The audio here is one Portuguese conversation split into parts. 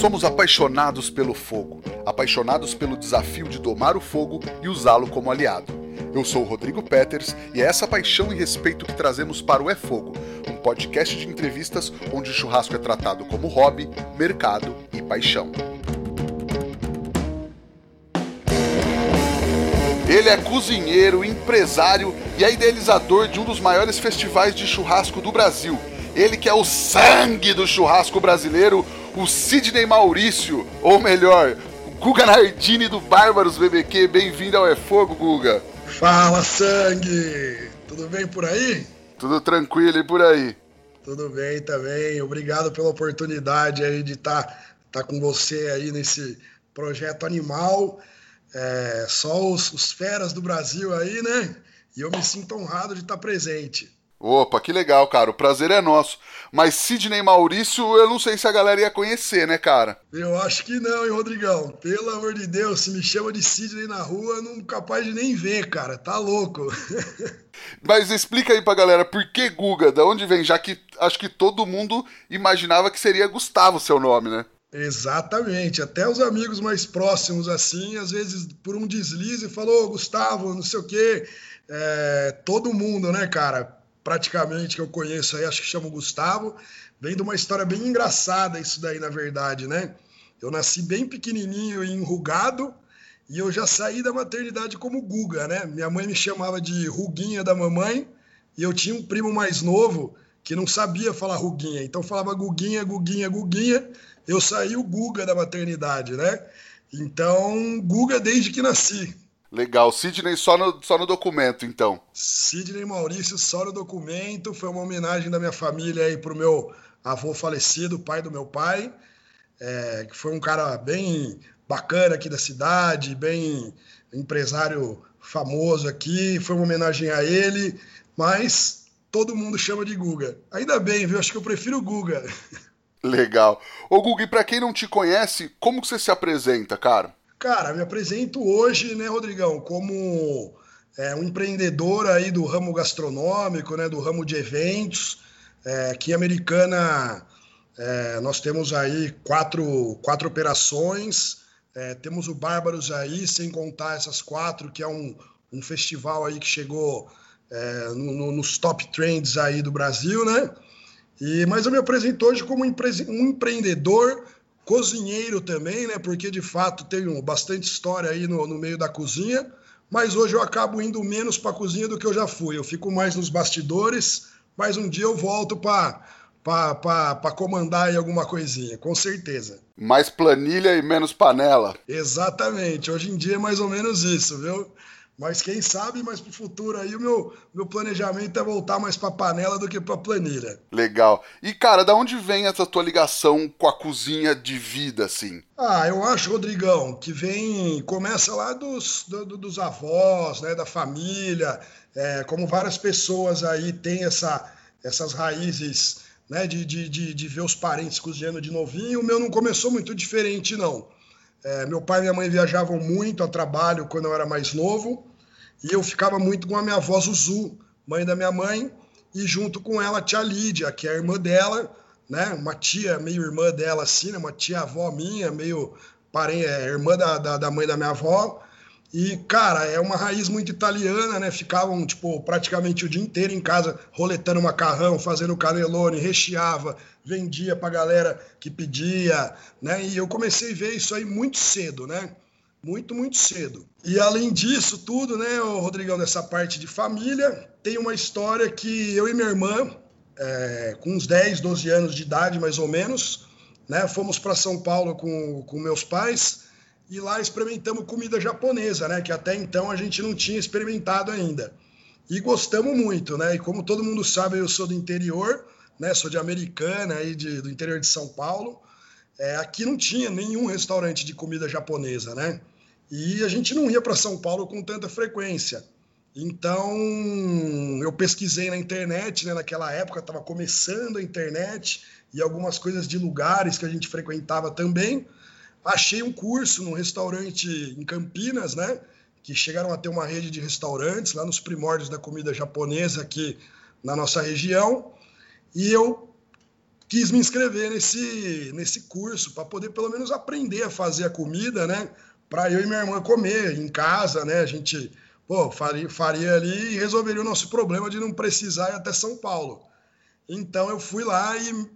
Somos apaixonados pelo fogo, apaixonados pelo desafio de domar o fogo e usá-lo como aliado. Eu sou o Rodrigo Peters e é essa paixão e respeito que trazemos para o É Fogo, um podcast de entrevistas onde o churrasco é tratado como hobby, mercado e paixão. Ele é cozinheiro, empresário e é idealizador de um dos maiores festivais de churrasco do Brasil. Ele que é o sangue do churrasco brasileiro, o Sidney Maurício, ou melhor, Guga Nardini do Bárbaros BBQ. Bem-vindo ao É Fogo, Guga. Fala, sangue! Tudo bem por aí? Tudo tranquilo e por aí? Tudo bem também. Obrigado pela oportunidade aí de estar tá, tá com você aí nesse projeto animal. É, só os, os feras do Brasil aí, né? E eu me sinto honrado de estar tá presente. Opa, que legal, cara. O prazer é nosso. Mas Sidney Maurício, eu não sei se a galera ia conhecer, né, cara? Eu acho que não, hein, Rodrigão? Pelo amor de Deus, se me chama de Sidney na rua, não capaz de nem ver, cara. Tá louco. Mas explica aí pra galera, por que Guga? Da onde vem? Já que acho que todo mundo imaginava que seria Gustavo seu nome, né? Exatamente. Até os amigos mais próximos, assim, às vezes por um deslize, falou, Gustavo, não sei o quê. É, todo mundo, né, cara? Praticamente que eu conheço aí, acho que chama Gustavo, vem de uma história bem engraçada isso daí, na verdade, né? Eu nasci bem pequenininho e enrugado e eu já saí da maternidade como Guga, né? Minha mãe me chamava de Ruguinha da mamãe e eu tinha um primo mais novo que não sabia falar Ruguinha, então falava Guguinha, Guguinha, Guguinha. Eu saí o Guga da maternidade, né? Então, Guga desde que nasci. Legal. Sidney só no, só no documento, então. Sidney Maurício só no documento. Foi uma homenagem da minha família aí pro meu avô falecido, pai do meu pai, é, que foi um cara bem bacana aqui da cidade, bem empresário famoso aqui. Foi uma homenagem a ele, mas todo mundo chama de Guga. Ainda bem, viu? Acho que eu prefiro Guga. Legal. Ô, Guga, e pra quem não te conhece, como que você se apresenta, cara? Cara, me apresento hoje, né, Rodrigão, como é, um empreendedor aí do ramo gastronômico, né, do ramo de eventos. É, em Americana é, nós temos aí quatro, quatro operações. É, temos o Bárbaros aí, sem contar essas quatro, que é um, um festival aí que chegou é, no, no, nos top trends aí do Brasil, né? E, mas eu me apresento hoje como um empreendedor cozinheiro também, né? Porque de fato tenho bastante história aí no, no meio da cozinha, mas hoje eu acabo indo menos para a cozinha do que eu já fui. Eu fico mais nos bastidores, mas um dia eu volto para para comandar aí alguma coisinha, com certeza. Mais planilha e menos panela. Exatamente. Hoje em dia é mais ou menos isso, viu? Mas quem sabe mais para o futuro aí o meu, meu planejamento é voltar mais para panela do que para planilha. Legal. E cara, da onde vem essa tua ligação com a cozinha de vida assim? Ah, eu acho, Rodrigão, que vem começa lá dos, do, dos avós, né, da família, é, como várias pessoas aí têm essa, essas raízes, né, de, de, de, de ver os parentes cozinhando de novinho. O meu não começou muito diferente não. É, meu pai e minha mãe viajavam muito a trabalho quando eu era mais novo e eu ficava muito com a minha avó Zuzu, mãe da minha mãe, e junto com ela a tia Lídia, que é a irmã dela, né? Uma tia meio irmã dela assim, né? Uma tia avó minha, meio parente, é, irmã da, da, da mãe da minha avó. E, cara, é uma raiz muito italiana, né? Ficavam, tipo, praticamente o dia inteiro em casa roletando macarrão, fazendo canelone, recheava, vendia pra galera que pedia, né? E eu comecei a ver isso aí muito cedo, né? Muito, muito cedo. E além disso tudo, né, Rodrigão, dessa parte de família, tem uma história que eu e minha irmã, é, com uns 10, 12 anos de idade mais ou menos, né, fomos para São Paulo com, com meus pais e lá experimentamos comida japonesa, né? Que até então a gente não tinha experimentado ainda. E gostamos muito, né? E como todo mundo sabe, eu sou do interior, né? Sou de Americana, aí de, do interior de São Paulo. É, aqui não tinha nenhum restaurante de comida japonesa, né? E a gente não ia para São Paulo com tanta frequência. Então, eu pesquisei na internet, né? Naquela época estava começando a internet e algumas coisas de lugares que a gente frequentava também achei um curso num restaurante em Campinas, né? Que chegaram a ter uma rede de restaurantes lá nos primórdios da comida japonesa aqui na nossa região. E eu quis me inscrever nesse, nesse curso para poder pelo menos aprender a fazer a comida, né? Para eu e minha irmã comer em casa, né? A gente pô, faria, faria ali e resolveria o nosso problema de não precisar ir até São Paulo. Então eu fui lá e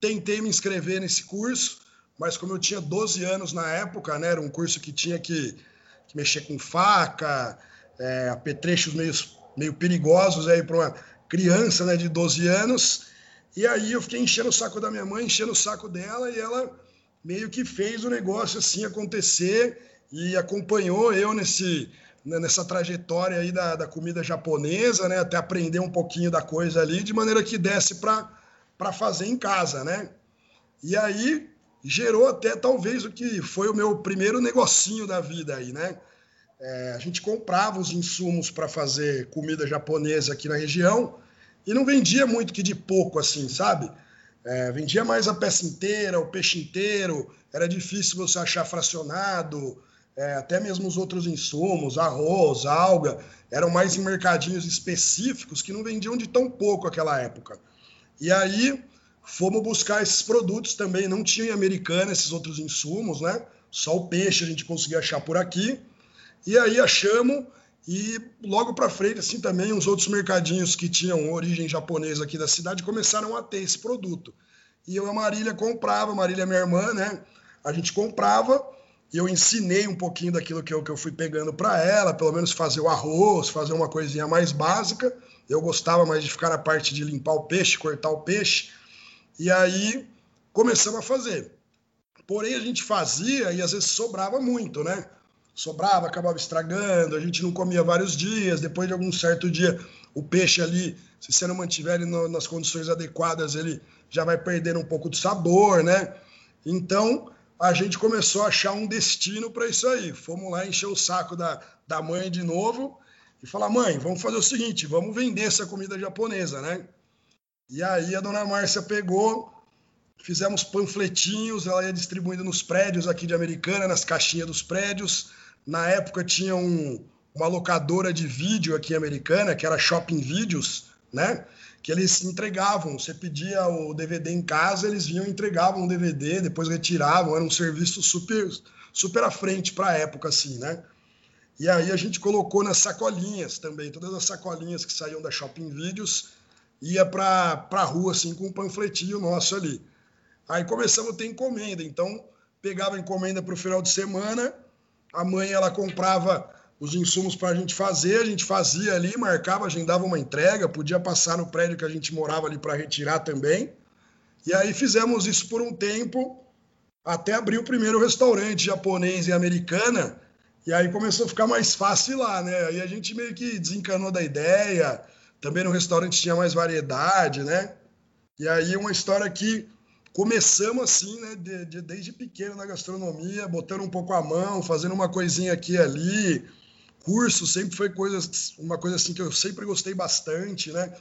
tentei me inscrever nesse curso, mas como eu tinha 12 anos na época, né? Era um curso que tinha que, que mexer com faca, é, apetrechos meio, meio perigosos aí para uma criança né, de 12 anos. E aí eu fiquei enchendo o saco da minha mãe, enchendo o saco dela, e ela meio que fez o negócio assim acontecer e acompanhou eu nesse, né, nessa trajetória aí da, da comida japonesa, né? Até aprender um pouquinho da coisa ali, de maneira que desse para fazer em casa, né? E aí gerou até talvez o que foi o meu primeiro negocinho da vida aí, né? É, a gente comprava os insumos para fazer comida japonesa aqui na região e não vendia muito que de pouco assim, sabe? É, vendia mais a peça inteira, o peixe inteiro, era difícil você achar fracionado, é, até mesmo os outros insumos, arroz, alga, eram mais em mercadinhos específicos que não vendiam de tão pouco aquela época. E aí fomos buscar esses produtos também, não tinha em Americana esses outros insumos, né? Só o peixe a gente conseguia achar por aqui. E aí achamos e logo para frente, assim também, os outros mercadinhos que tinham origem japonesa aqui da cidade começaram a ter esse produto. E eu e a Marília comprava, Marília é minha irmã, né? A gente comprava e eu ensinei um pouquinho daquilo que eu, que eu fui pegando para ela, pelo menos fazer o arroz, fazer uma coisinha mais básica. Eu gostava mais de ficar na parte de limpar o peixe, cortar o peixe. E aí começamos a fazer. Porém, a gente fazia e às vezes sobrava muito, né? sobrava, acabava estragando, a gente não comia vários dias, depois de algum certo dia, o peixe ali, se você não mantiver ele no, nas condições adequadas, ele já vai perdendo um pouco de sabor, né? Então, a gente começou a achar um destino para isso aí. Fomos lá encher o saco da, da mãe de novo e falar: mãe, vamos fazer o seguinte, vamos vender essa comida japonesa, né? E aí a dona Márcia pegou, fizemos panfletinhos, ela ia distribuindo nos prédios aqui de Americana, nas caixinhas dos prédios. Na época tinha um, uma locadora de vídeo aqui americana, que era Shopping Videos, né? Que eles entregavam. Você pedia o DVD em casa, eles vinham entregavam o DVD, depois retiravam. Era um serviço super, super à frente para a época, assim, né? E aí a gente colocou nas sacolinhas também, todas as sacolinhas que saíam da Shopping Videos, ia para a rua, assim, com um panfletinho nosso ali. Aí começamos a ter encomenda, então pegava encomenda para o final de semana a mãe ela comprava os insumos para a gente fazer, a gente fazia ali, marcava, agendava uma entrega, podia passar no prédio que a gente morava ali para retirar também. E aí fizemos isso por um tempo, até abrir o primeiro restaurante japonês e americana, e aí começou a ficar mais fácil lá, né? Aí a gente meio que desencanou da ideia, também no restaurante tinha mais variedade, né? E aí uma história que começamos assim, né, de, de, desde pequeno na gastronomia, botando um pouco a mão, fazendo uma coisinha aqui e ali. Curso sempre foi coisa, uma coisa assim que eu sempre gostei bastante, né?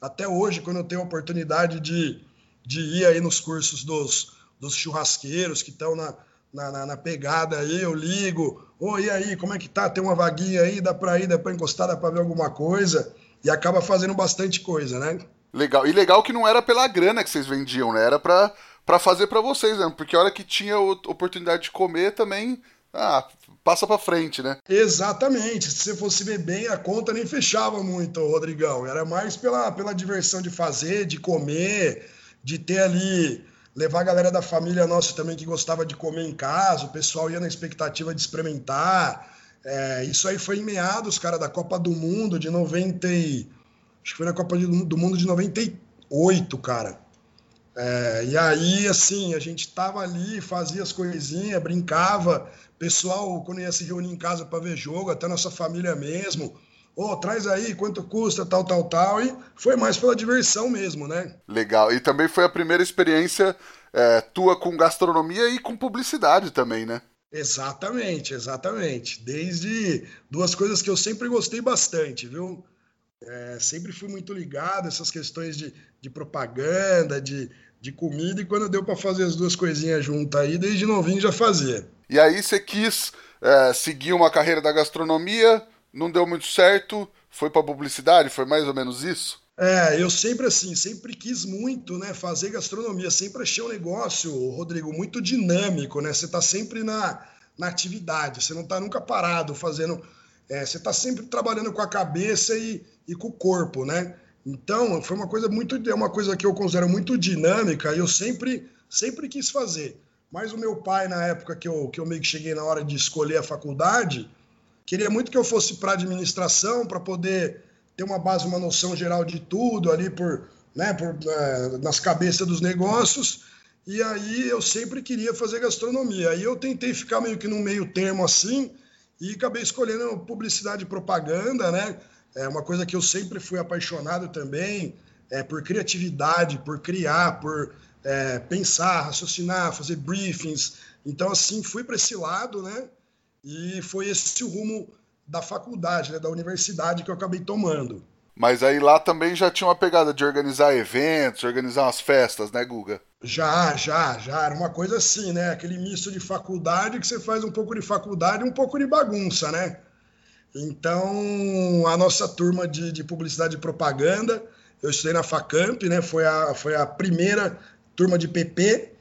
Até hoje, quando eu tenho a oportunidade de, de ir aí nos cursos dos, dos churrasqueiros que estão na, na, na, pegada aí, eu ligo, oi, e aí, como é que tá? Tem uma vaguinha aí, dá para ir, dá para encostar, dá para ver alguma coisa, e acaba fazendo bastante coisa, né? Legal. E legal que não era pela grana que vocês vendiam, né? Era pra, pra fazer para vocês, né? Porque a hora que tinha oportunidade de comer também. Ah, passa para frente, né? Exatamente. Se você fosse ver bem, a conta nem fechava muito, Rodrigão. Era mais pela, pela diversão de fazer, de comer, de ter ali. Levar a galera da família nossa também que gostava de comer em casa, o pessoal ia na expectativa de experimentar. É, isso aí foi em meados, cara, da Copa do Mundo de 90 e acho que foi na Copa do Mundo de 98, cara. É, e aí, assim, a gente tava ali, fazia as coisinhas, brincava, pessoal, quando ia se reunir em casa para ver jogo, até nossa família mesmo, ô, oh, traz aí, quanto custa, tal, tal, tal, e foi mais pela diversão mesmo, né? Legal, e também foi a primeira experiência é, tua com gastronomia e com publicidade também, né? Exatamente, exatamente. Desde duas coisas que eu sempre gostei bastante, viu? É, sempre fui muito ligado a essas questões de, de propaganda, de, de comida, e quando deu para fazer as duas coisinhas juntas aí, desde novinho já fazia. E aí você quis é, seguir uma carreira da gastronomia, não deu muito certo, foi para publicidade, foi mais ou menos isso? É, eu sempre assim, sempre quis muito, né, fazer gastronomia, sempre achei um negócio, Rodrigo, muito dinâmico, né? Você está sempre na, na atividade, você não está nunca parado fazendo, é, você está sempre trabalhando com a cabeça e, e com o corpo, né? Então, foi uma coisa muito, é uma coisa que eu considero muito dinâmica e eu sempre, sempre quis fazer. Mas o meu pai, na época que eu, que eu meio que cheguei na hora de escolher a faculdade, queria muito que eu fosse para administração para poder ter uma base, uma noção geral de tudo ali por, né, por, é, nas cabeças dos negócios. E aí eu sempre queria fazer gastronomia. Aí eu tentei ficar meio que num meio termo assim e acabei escolhendo publicidade e propaganda, né? É uma coisa que eu sempre fui apaixonado também, é, por criatividade, por criar, por é, pensar, raciocinar, fazer briefings. Então, assim, fui para esse lado, né? E foi esse o rumo da faculdade, né, da universidade que eu acabei tomando. Mas aí lá também já tinha uma pegada de organizar eventos, organizar umas festas, né, Guga? Já, já, já. Era uma coisa assim, né? Aquele misto de faculdade que você faz um pouco de faculdade e um pouco de bagunça, né? Então, a nossa turma de, de publicidade e propaganda, eu estudei na Facamp, né? Foi a, foi a primeira turma de PP.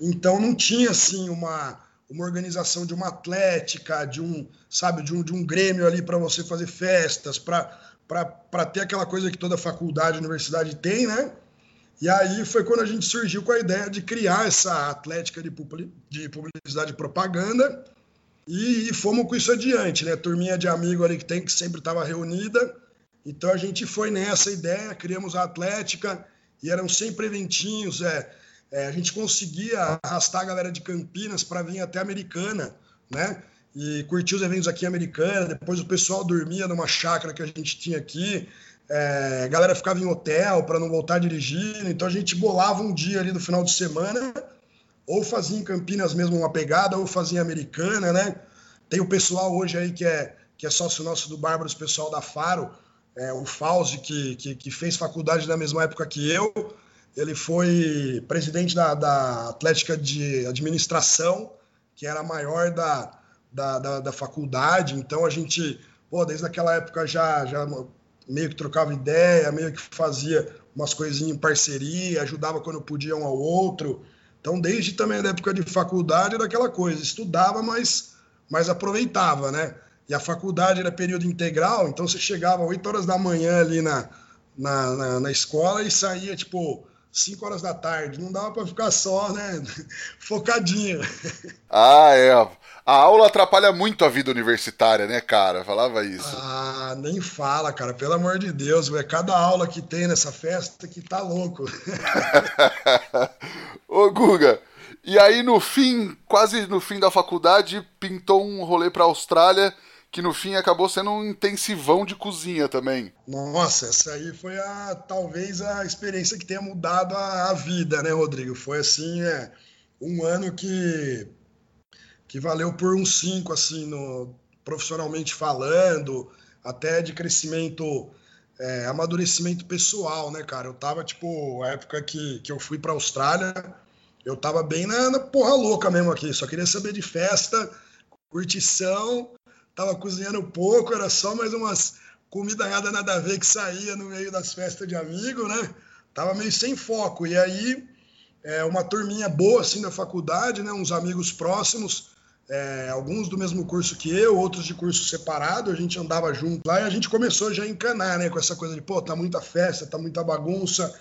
Então, não tinha, assim, uma uma organização de uma atlética, de um, sabe, de um, de um grêmio ali para você fazer festas, para ter aquela coisa que toda faculdade, universidade tem, né? E aí foi quando a gente surgiu com a ideia de criar essa atlética de, de publicidade e propaganda e, e, fomos com isso adiante, né? Turminha de amigo ali que tem, que sempre estava reunida. Então a gente foi nessa ideia, criamos a atlética e eram sempre eventinhos, é, é, a gente conseguia arrastar a galera de Campinas para vir até Americana, né? E curtir os eventos aqui em Americana. Depois o pessoal dormia numa chácara que a gente tinha aqui. É, a galera ficava em hotel para não voltar dirigindo. Então a gente bolava um dia ali no final de semana, ou fazia em Campinas mesmo uma pegada, ou fazia em Americana, né? Tem o pessoal hoje aí que é, que é sócio nosso do Bárbaros, pessoal da Faro, é, o Fauzi, que, que, que fez faculdade na mesma época que eu ele foi presidente da, da Atlética de Administração, que era a maior da, da, da, da faculdade. Então a gente, pô, desde aquela época já, já meio que trocava ideia, meio que fazia umas coisinhas em parceria, ajudava quando podia um ao outro. Então, desde também da época de faculdade, era aquela coisa, estudava, mas, mas aproveitava, né? E a faculdade era período integral, então você chegava 8 horas da manhã ali na, na, na, na escola e saía, tipo, 5 horas da tarde. Não dava para ficar só, né? Focadinho. Ah, é. A aula atrapalha muito a vida universitária, né, cara? Falava isso. Ah, nem fala, cara. Pelo amor de Deus, é cada aula que tem nessa festa que tá louco. Ô, Guga, e aí no fim, quase no fim da faculdade, pintou um rolê pra Austrália que no fim acabou sendo um intensivão de cozinha também. Nossa, essa aí foi a talvez a experiência que tenha mudado a, a vida, né, Rodrigo? Foi assim, é, um ano que que valeu por uns cinco, assim, no, profissionalmente falando, até de crescimento, é, amadurecimento pessoal, né, cara? Eu tava, tipo, a época que, que eu fui pra Austrália, eu tava bem na, na porra louca mesmo aqui, só queria saber de festa, curtição tava cozinhando pouco, era só mais umas comida nada nada a ver que saía no meio das festas de amigo, né? Tava meio sem foco. E aí, é, uma turminha boa assim da faculdade, né? Uns amigos próximos, é, alguns do mesmo curso que eu, outros de curso separado, a gente andava junto lá e a gente começou já a encanar, né? Com essa coisa de, pô, tá muita festa, tá muita bagunça,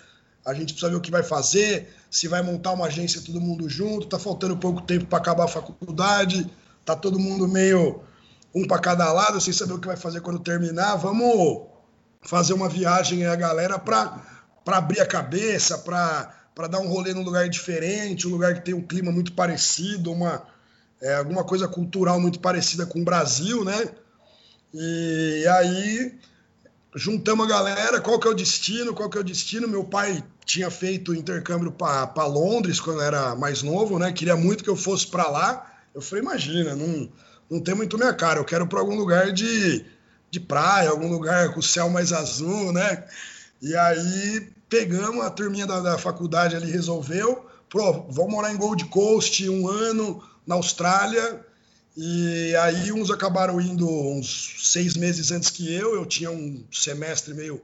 a gente precisa ver o que vai fazer, se vai montar uma agência todo mundo junto, tá faltando pouco tempo para acabar a faculdade, tá todo mundo meio um para cada lado, sem saber o que vai fazer quando terminar. Vamos fazer uma viagem aí, a galera para abrir a cabeça, para dar um rolê num lugar diferente, um lugar que tem um clima muito parecido, uma, é, alguma coisa cultural muito parecida com o Brasil, né? E aí juntamos a galera, qual que é o destino, qual que é o destino. Meu pai tinha feito intercâmbio para Londres quando era mais novo, né? Queria muito que eu fosse para lá. Eu falei, imagina, não não tem muito minha cara. Eu quero para algum lugar de, de praia, algum lugar com o céu mais azul, né? E aí pegamos a turminha da, da faculdade ali, resolveu. Pô, vamos morar em Gold Coast um ano na Austrália. E aí uns acabaram indo uns seis meses antes que eu. Eu tinha um semestre meio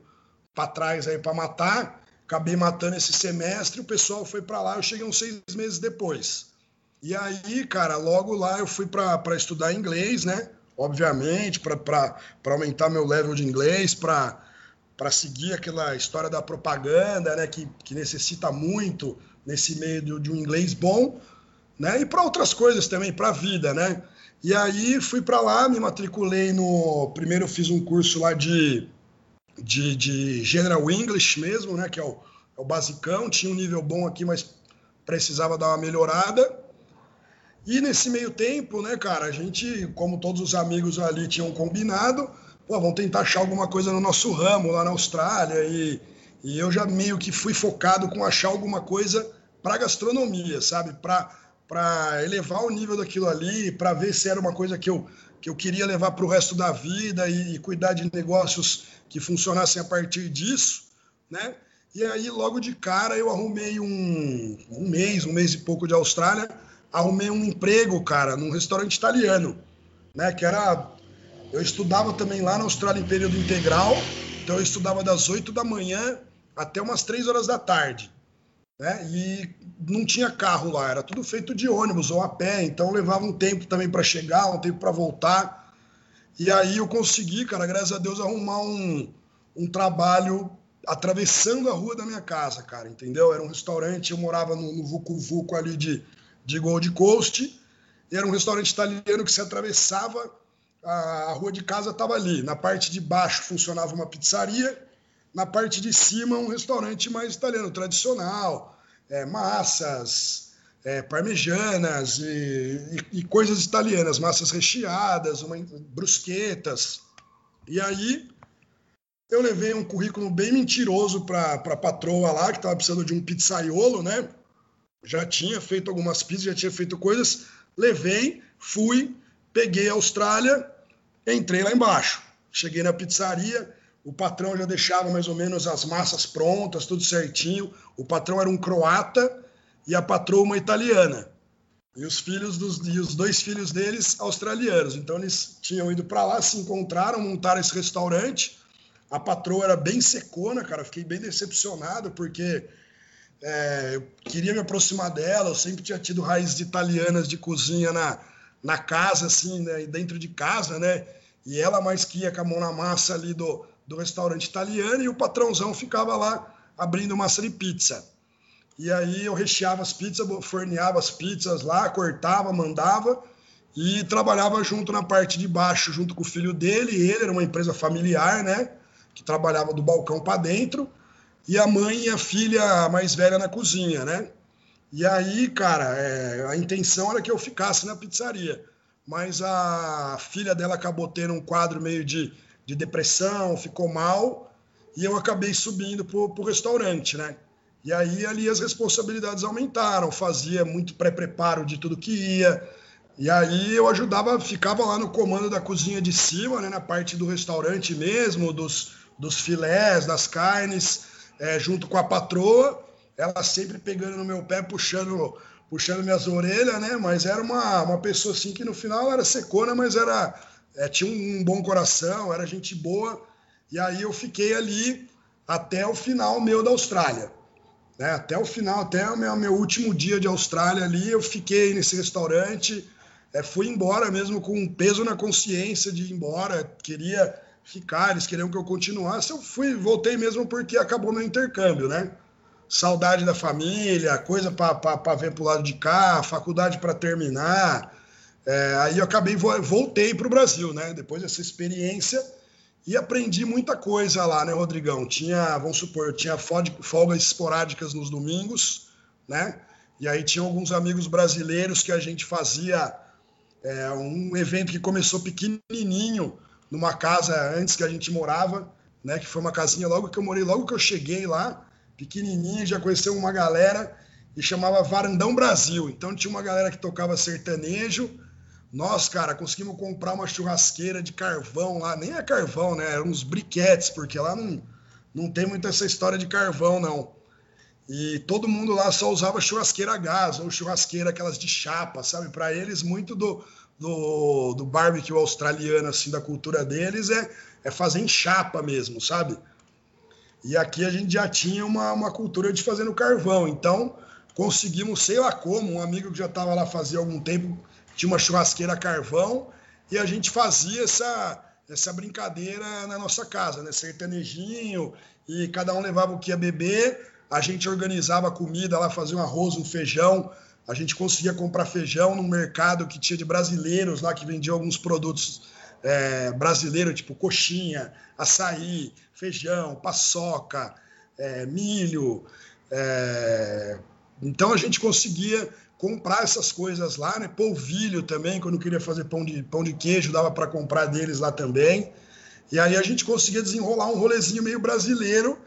para trás aí para matar. Acabei matando esse semestre, o pessoal foi para lá, eu cheguei uns seis meses depois. E aí, cara, logo lá eu fui para estudar inglês, né? Obviamente, para aumentar meu level de inglês, para seguir aquela história da propaganda, né? Que, que necessita muito nesse meio de, de um inglês bom, né? E para outras coisas também, para a vida, né? E aí fui para lá, me matriculei no. Primeiro fiz um curso lá de, de, de General English mesmo, né? Que é o, é o basicão. Tinha um nível bom aqui, mas precisava dar uma melhorada. E nesse meio tempo, né, cara, a gente, como todos os amigos ali tinham combinado, pô, vamos tentar achar alguma coisa no nosso ramo lá na Austrália. E, e eu já meio que fui focado com achar alguma coisa para gastronomia, sabe? Para elevar o nível daquilo ali, para ver se era uma coisa que eu, que eu queria levar para o resto da vida e, e cuidar de negócios que funcionassem a partir disso, né? E aí, logo de cara, eu arrumei um, um mês, um mês e pouco de Austrália, arrumei um emprego, cara, num restaurante italiano, né? Que era. Eu estudava também lá na Austrália em período integral, então eu estudava das 8 da manhã até umas 3 horas da tarde. Né? E não tinha carro lá, era tudo feito de ônibus ou a pé, então levava um tempo também para chegar, um tempo para voltar. E aí eu consegui, cara, graças a Deus, arrumar um, um trabalho atravessando a rua da minha casa, cara, entendeu? Era um restaurante, eu morava no, no Vucu Vucu ali de, de Gold Coast, era um restaurante italiano que se atravessava, a, rua de casa estava ali. Na parte de baixo funcionava uma pizzaria, na parte de cima um restaurante mais italiano, tradicional, é, massas, é, parmejanas e, e, e, coisas italianas, massas recheadas, uma, brusquetas. E aí eu levei um currículo bem mentiroso para a patroa lá, que estava precisando de um pizzaiolo, né? Já tinha feito algumas pizzas, já tinha feito coisas. Levei, fui, peguei a Austrália, entrei lá embaixo. Cheguei na pizzaria, o patrão já deixava mais ou menos as massas prontas, tudo certinho. O patrão era um croata e a patroa uma italiana. E os filhos dos e os dois filhos deles australianos. Então eles tinham ido para lá, se encontraram, montaram esse restaurante. A patroa era bem secona, cara. Fiquei bem decepcionado porque é, eu queria me aproximar dela. Eu sempre tinha tido raízes italianas de cozinha na, na casa, assim, né, dentro de casa, né? E ela mais que ia com a mão na massa ali do, do restaurante italiano e o patrãozão ficava lá abrindo massa de pizza. E aí eu recheava as pizzas, forneava as pizzas lá, cortava, mandava e trabalhava junto na parte de baixo, junto com o filho dele. Ele era uma empresa familiar, né? Que trabalhava do balcão para dentro. E a mãe e a filha mais velha na cozinha, né? E aí, cara, é, a intenção era que eu ficasse na pizzaria. Mas a filha dela acabou tendo um quadro meio de de depressão, ficou mal, e eu acabei subindo para o restaurante, né? E aí ali as responsabilidades aumentaram, fazia muito pré-preparo de tudo que ia, e aí eu ajudava, ficava lá no comando da cozinha de cima, né, na parte do restaurante mesmo, dos, dos filés, das carnes, é, junto com a patroa, ela sempre pegando no meu pé, puxando puxando minhas orelhas, né? Mas era uma, uma pessoa assim que no final era secona, mas era é, tinha um, bom coração, era gente boa. E aí eu fiquei ali até o final meu da Austrália. Né? Até o final, até o meu, meu último dia de Austrália ali, eu fiquei nesse restaurante. É, fui embora mesmo com um peso na consciência de ir embora. Queria ficar, eles queriam que eu continuasse. Eu fui, voltei mesmo porque acabou meu intercâmbio, né? Saudade da família, coisa para ver para o lado de cá, faculdade para terminar. É, aí eu acabei, voltei para o Brasil, né? Depois dessa experiência e aprendi muita coisa lá, né, Rodrigão? Tinha, vamos supor, tinha folgas esporádicas nos domingos, né? E aí tinha alguns amigos brasileiros que a gente fazia é, um evento que começou pequenininho numa casa antes que a gente morava, né? Que foi uma casinha logo que eu morei, logo que eu cheguei lá, pequenininho, já conheceu uma galera e chamava Varandão Brasil. Então tinha uma galera que tocava sertanejo nós, cara, conseguimos comprar uma churrasqueira de carvão lá, nem é carvão, né? Eram uns briquetes, porque lá não, não tem muita essa história de carvão, não. E todo mundo lá só usava churrasqueira a gás ou churrasqueira aquelas de chapa, sabe? Para eles, muito do, do, barbecue australiano, assim, da cultura deles, é, é fazer em chapa mesmo, sabe? E aqui a gente já tinha uma, uma cultura de fazer no carvão. Então, conseguimos, sei lá como, um amigo que já estava lá fazia algum tempo, tinha uma churrasqueira carvão, e a gente fazia essa, essa brincadeira na nossa casa, né? Sertanejinho, e cada um levava o que ia beber, a gente organizava a comida lá, fazia um arroz, um feijão, a gente conseguia comprar feijão no mercado que tinha de brasileiros lá, que vendia alguns produtos é, brasileiros, tipo coxinha, açaí, feijão, paçoca, é, milho. É... Então a gente conseguia comprar essas coisas lá, né? Polvilho também, quando queria fazer pão de, pão de queijo, dava para comprar deles lá também. E aí a gente conseguia desenrolar um rolezinho meio brasileiro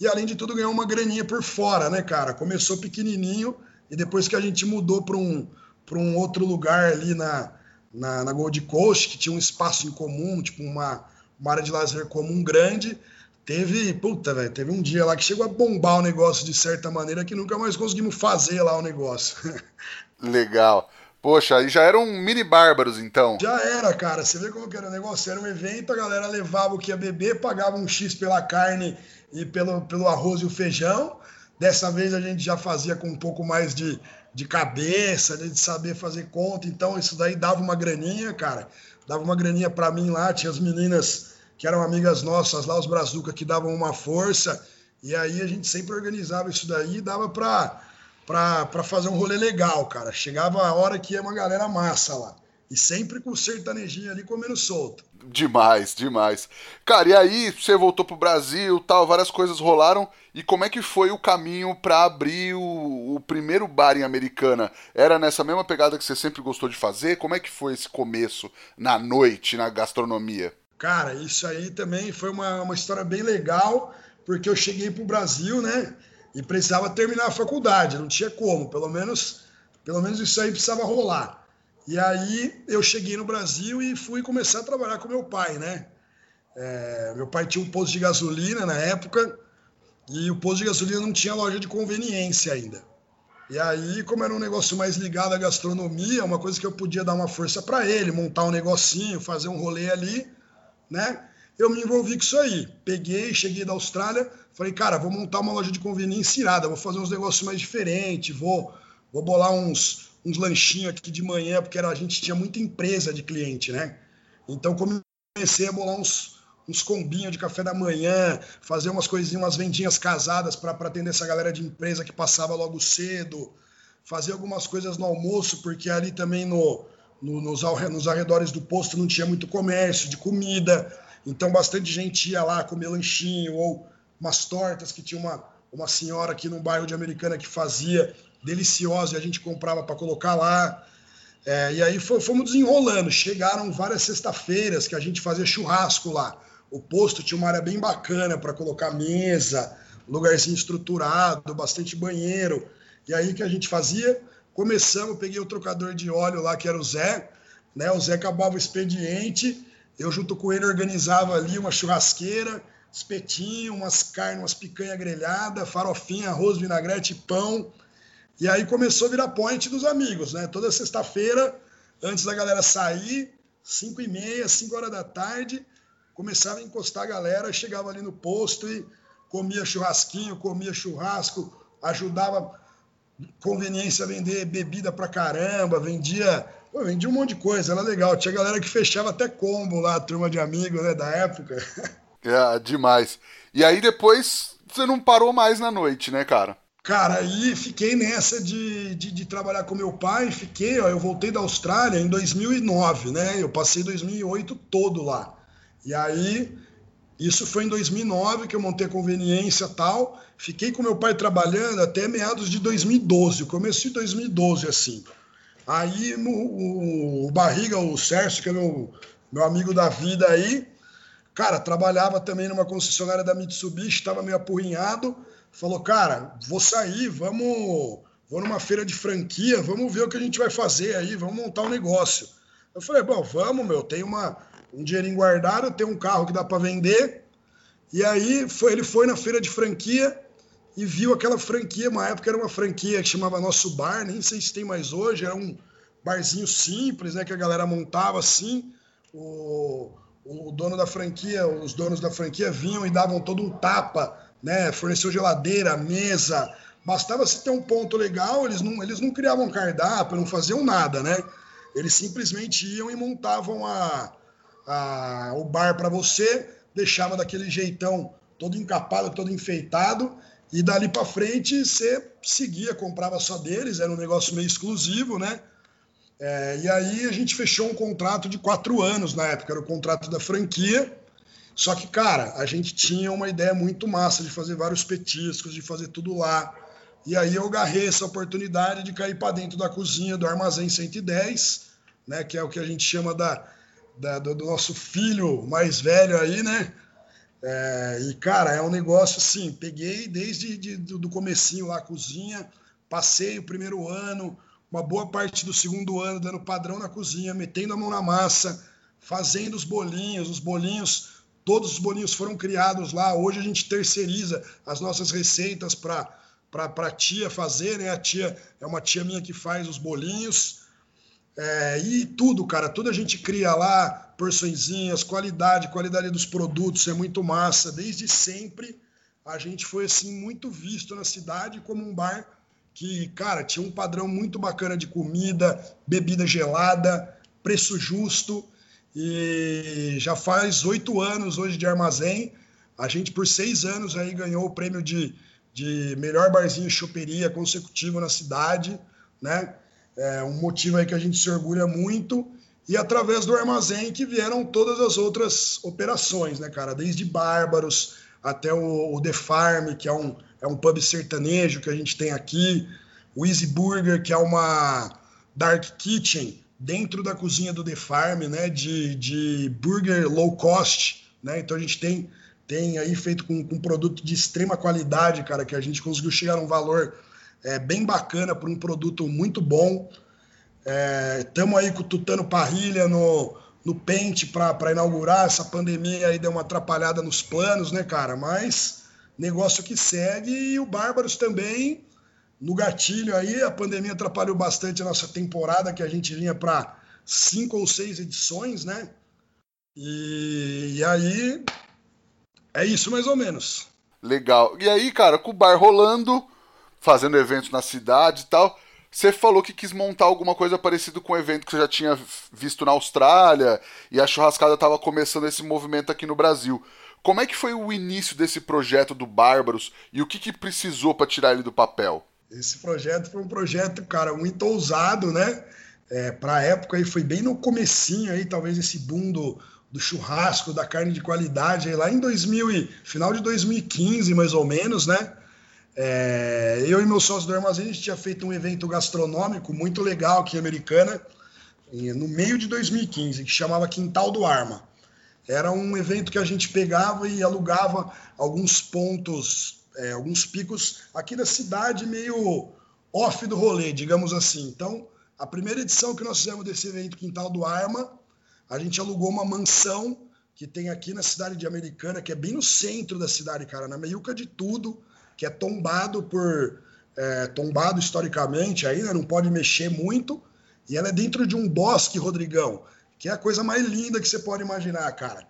e, além de tudo, ganhar uma graninha por fora, né, cara? Começou pequenininho e depois que a gente mudou para um, um outro lugar ali na, na, na Gold Coast, que tinha um espaço em comum, tipo uma, uma área de lazer comum grande, teve, puta, velho, teve um dia lá que chegou a bombar o negócio de certa maneira que nunca mais conseguimos fazer lá o negócio. Legal. Poxa, aí já eram mini bárbaros, então. Já era, cara. Você vê como que era o negócio? Era um evento, a galera levava o que ia beber, pagava um X pela carne e pelo, pelo arroz e o feijão. Dessa vez a gente já fazia com um pouco mais de, de cabeça, de saber fazer conta. Então isso daí dava uma graninha, cara. Dava uma graninha para mim lá. Tinha as meninas que eram amigas nossas lá, os Brazuca, que davam uma força. E aí a gente sempre organizava isso daí e dava para fazer um rolê legal, cara. Chegava a hora que ia uma galera massa lá. E sempre com o sertanejinho ali comendo solto. Demais, demais. Cara, e aí você voltou pro Brasil, tal, várias coisas rolaram. E como é que foi o caminho para abrir o, o, primeiro bar em Americana? Era nessa mesma pegada que você sempre gostou de fazer? Como é que foi esse começo na noite, na gastronomia? Cara, isso aí também foi uma, uma história bem legal, porque eu cheguei pro Brasil, né? E precisava terminar a faculdade, não tinha como, pelo menos, pelo menos isso aí precisava rolar. E aí eu cheguei no Brasil e fui começar a trabalhar com meu pai, né? É, meu pai tinha um posto de gasolina na época e o posto de gasolina não tinha loja de conveniência ainda. E aí, como era um negócio mais ligado à gastronomia, uma coisa que eu podia dar uma força para ele, montar um negocinho, fazer um rolê ali, né? Eu me envolvi com isso aí. Peguei, cheguei da Austrália, falei, cara, vou montar uma loja de conveniência irada, vou fazer uns negócios mais diferentes, vou, vou bolar uns, uns lanchinhos aqui de manhã, porque era, a gente tinha muita empresa de cliente, né? Então comecei a bolar uns, uns combinhos de café da manhã, fazer umas coisinhas, umas vendinhas casadas para atender essa galera de empresa que passava logo cedo, fazer algumas coisas no almoço, porque ali também no, no nos, nos arredores do posto não tinha muito comércio de comida, então bastante gente ia lá comer lanchinho ou umas tortas que tinha uma, uma senhora aqui no bairro de Americana que fazia deliciosa e a gente comprava para colocar lá. É, e aí fomos desenrolando. Chegaram várias sexta-feiras que a gente fazia churrasco lá. O posto tinha uma área bem bacana para colocar mesa, lugarzinho estruturado, bastante banheiro. E aí que a gente fazia? Começamos, peguei o trocador de óleo lá, que era o Zé. Né? O Zé acabava o expediente. Eu, junto com ele, organizava ali uma churrasqueira, espetinho, umas carnes, umas picanha grelhada, farofinha, arroz, vinagrete, pão e aí começou a virar point dos amigos, né? Toda sexta-feira, antes da galera sair, 5 e meia, 5 horas da tarde, começava a encostar a galera, chegava ali no posto e comia churrasquinho, comia churrasco, ajudava conveniência a vender bebida pra caramba, vendia, pô, vendia um monte de coisa, era legal. Tinha galera que fechava até combo lá, turma de amigos, né, da época. É, demais. E aí depois você não parou mais na noite, né, cara? Cara, aí fiquei nessa de, de, de, trabalhar com meu pai, fiquei, ó, eu voltei da Austrália em 2009, né? Eu passei 2008 todo lá. E aí, isso foi em 2009 que eu montei a conveniência tal. Fiquei com meu pai trabalhando até meados de 2012, o começo de 2012, assim. Aí, o, o Barriga, o Sérgio, que é meu, meu amigo da vida aí, cara, trabalhava também numa concessionária da Mitsubishi, estava meio apurrinhado falou, cara, vou sair, vamos, vou numa feira de franquia, vamos ver o que a gente vai fazer aí, vamos montar um negócio. Eu falei, bom, vamos, meu, tem uma, um dinheirinho guardado, tem um carro que dá para vender. E aí foi, ele foi na feira de franquia e viu aquela franquia, uma época era uma franquia que chamava Nosso Bar, nem sei se tem mais hoje, era um barzinho simples, né, que a galera montava assim. O, o dono da franquia, os donos da franquia vinham e davam todo um tapa né? Forneceu geladeira, mesa. Bastava se ter um ponto legal, eles não, eles não criavam cardápio, não faziam nada, né? Eles simplesmente iam e montavam a, a o bar para você, deixava daquele jeitão todo encapado, todo enfeitado, e dali para frente você seguia, comprava só deles, era um negócio meio exclusivo, né? É, e aí a gente fechou um contrato de quatro anos na época, era o contrato da franquia. Só que, cara, a gente tinha uma ideia muito massa de fazer vários petiscos, de fazer tudo lá. E aí eu agarrei essa oportunidade de cair para dentro da cozinha do Armazém 110, né, que é o que a gente chama da, da do, do, nosso filho mais velho aí, né? É, e, cara, é um negócio assim, peguei desde de, do comecinho lá a cozinha, passei o primeiro ano, uma boa parte do segundo ano dando padrão na cozinha, metendo a mão na massa, fazendo os bolinhos, os bolinhos, todos os bolinhos foram criados lá. Hoje a gente terceiriza as nossas receitas para para a tia fazer, né? A tia é uma tia minha que faz os bolinhos. É, e tudo, cara, tudo a gente cria lá, porçõezinhas, qualidade, qualidade dos produtos, é muito massa. Desde sempre a gente foi assim muito visto na cidade como um bar que, cara, tinha um padrão muito bacana de comida, bebida gelada, preço justo. E já faz oito anos hoje de armazém. A gente, por seis anos, aí ganhou o prêmio de, de melhor barzinho choperia consecutivo na cidade, né? É um motivo aí que a gente se orgulha muito. E através do armazém que vieram todas as outras operações, né, cara? Desde Bárbaros até o, o The Farm, que é um, é um pub sertanejo que a gente tem aqui, o Easy Burger, que é uma dark kitchen dentro da cozinha do The Farm, né, de, de burger low cost, né, então a gente tem, tem aí feito com, com produto de extrema qualidade, cara, que a gente conseguiu chegar a um valor é, bem bacana para um produto muito bom, estamos é, aí com o Tutano Parrilha no, no pente para inaugurar, essa pandemia aí deu uma atrapalhada nos planos, né, cara, mas negócio que segue e o Bárbaros também no gatilho aí. A pandemia atrapalhou bastante a nossa temporada, que a gente vinha para cinco ou seis edições, né? E, e, aí é isso mais ou menos. Legal. E aí, cara, com o bar rolando, fazendo eventos na cidade e tal. Você falou que quis montar alguma coisa parecida com o evento que você já tinha visto na Austrália e a churrascada estava começando esse movimento aqui no Brasil. Como é que foi o início desse projeto do Bárbaros e o que, que precisou para tirar ele do papel? Esse projeto foi um projeto, cara, muito ousado, né? É, para a época aí foi bem no comecinho aí, talvez esse boom do, do churrasco, da carne de qualidade, aí, lá em 2000 e, final de 2015 mais ou menos, né? É, eu e meu sócio do Armazém, a gente tinha feito um evento gastronômico muito legal aqui em Americana, no meio de 2015, que chamava Quintal do Arma. Era um evento que a gente pegava e alugava alguns pontos, é, alguns picos aqui da cidade, meio off do rolê, digamos assim. Então, a primeira edição que nós fizemos desse evento Quintal do Arma, a gente alugou uma mansão que tem aqui na cidade de Americana, que é bem no centro da cidade, cara, na meiuca de tudo, que é tombado por. É, tombado historicamente ainda, né, não pode mexer muito, e ela é dentro de um bosque, Rodrigão que é a coisa mais linda que você pode imaginar, cara.